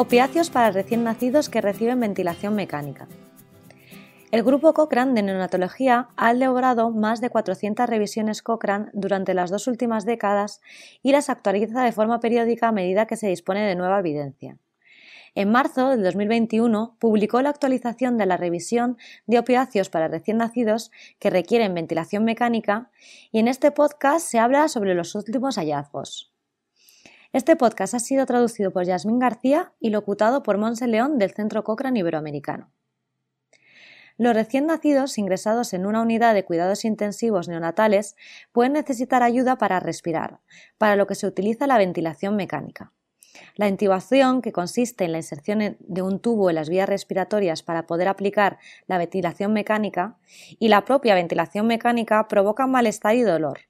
Opiáceos para recién nacidos que reciben ventilación mecánica. El grupo Cochrane de neonatología ha elaborado más de 400 revisiones Cochrane durante las dos últimas décadas y las actualiza de forma periódica a medida que se dispone de nueva evidencia. En marzo del 2021 publicó la actualización de la revisión de opiáceos para recién nacidos que requieren ventilación mecánica y en este podcast se habla sobre los últimos hallazgos. Este podcast ha sido traducido por Yasmín García y locutado por Monse León del Centro Cochrane Iberoamericano. Los recién nacidos ingresados en una unidad de cuidados intensivos neonatales pueden necesitar ayuda para respirar, para lo que se utiliza la ventilación mecánica. La intubación, que consiste en la inserción de un tubo en las vías respiratorias para poder aplicar la ventilación mecánica, y la propia ventilación mecánica provocan malestar y dolor.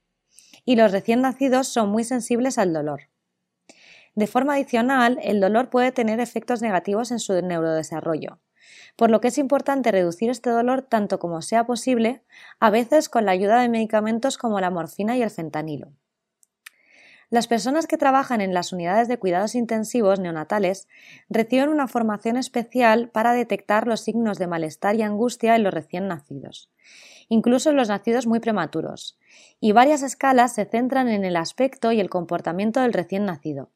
Y los recién nacidos son muy sensibles al dolor. De forma adicional, el dolor puede tener efectos negativos en su neurodesarrollo, por lo que es importante reducir este dolor tanto como sea posible, a veces con la ayuda de medicamentos como la morfina y el fentanilo. Las personas que trabajan en las unidades de cuidados intensivos neonatales reciben una formación especial para detectar los signos de malestar y angustia en los recién nacidos, incluso en los nacidos muy prematuros, y varias escalas se centran en el aspecto y el comportamiento del recién nacido,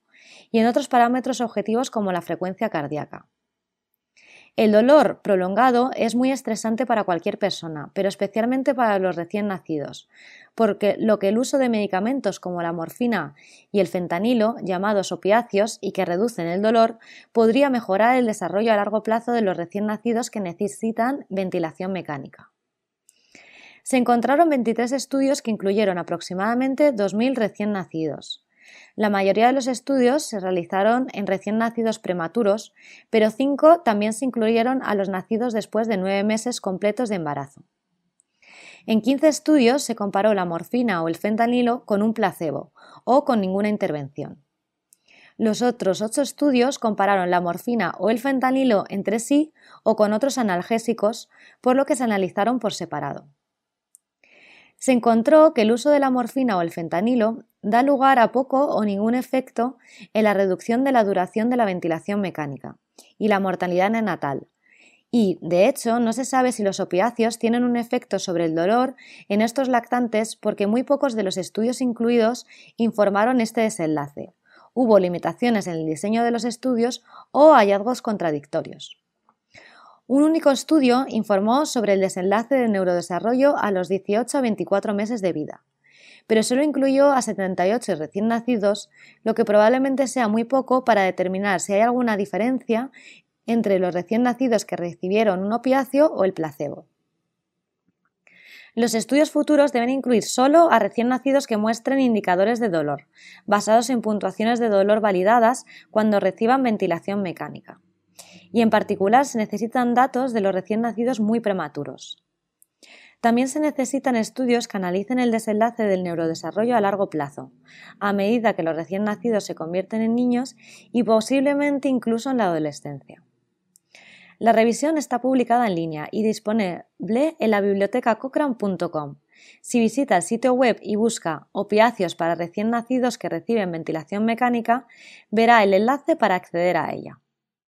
y en otros parámetros objetivos como la frecuencia cardíaca. El dolor prolongado es muy estresante para cualquier persona, pero especialmente para los recién nacidos, porque lo que el uso de medicamentos como la morfina y el fentanilo, llamados opiáceos y que reducen el dolor, podría mejorar el desarrollo a largo plazo de los recién nacidos que necesitan ventilación mecánica. Se encontraron 23 estudios que incluyeron aproximadamente 2.000 recién nacidos. La mayoría de los estudios se realizaron en recién nacidos prematuros, pero cinco también se incluyeron a los nacidos después de nueve meses completos de embarazo. En 15 estudios se comparó la morfina o el fentanilo con un placebo o con ninguna intervención. Los otros ocho estudios compararon la morfina o el fentanilo entre sí o con otros analgésicos, por lo que se analizaron por separado. Se encontró que el uso de la morfina o el fentanilo da lugar a poco o ningún efecto en la reducción de la duración de la ventilación mecánica y la mortalidad neonatal. Y, de hecho, no se sabe si los opiáceos tienen un efecto sobre el dolor en estos lactantes porque muy pocos de los estudios incluidos informaron este desenlace. Hubo limitaciones en el diseño de los estudios o hallazgos contradictorios. Un único estudio informó sobre el desenlace del neurodesarrollo a los 18 a 24 meses de vida, pero solo incluyó a 78 recién nacidos, lo que probablemente sea muy poco para determinar si hay alguna diferencia entre los recién nacidos que recibieron un opiáceo o el placebo. Los estudios futuros deben incluir solo a recién nacidos que muestren indicadores de dolor, basados en puntuaciones de dolor validadas cuando reciban ventilación mecánica y en particular se necesitan datos de los recién nacidos muy prematuros. También se necesitan estudios que analicen el desenlace del neurodesarrollo a largo plazo, a medida que los recién nacidos se convierten en niños y posiblemente incluso en la adolescencia. La revisión está publicada en línea y disponible en la biblioteca cochrane.com. Si visita el sitio web y busca opiáceos para recién nacidos que reciben ventilación mecánica, verá el enlace para acceder a ella.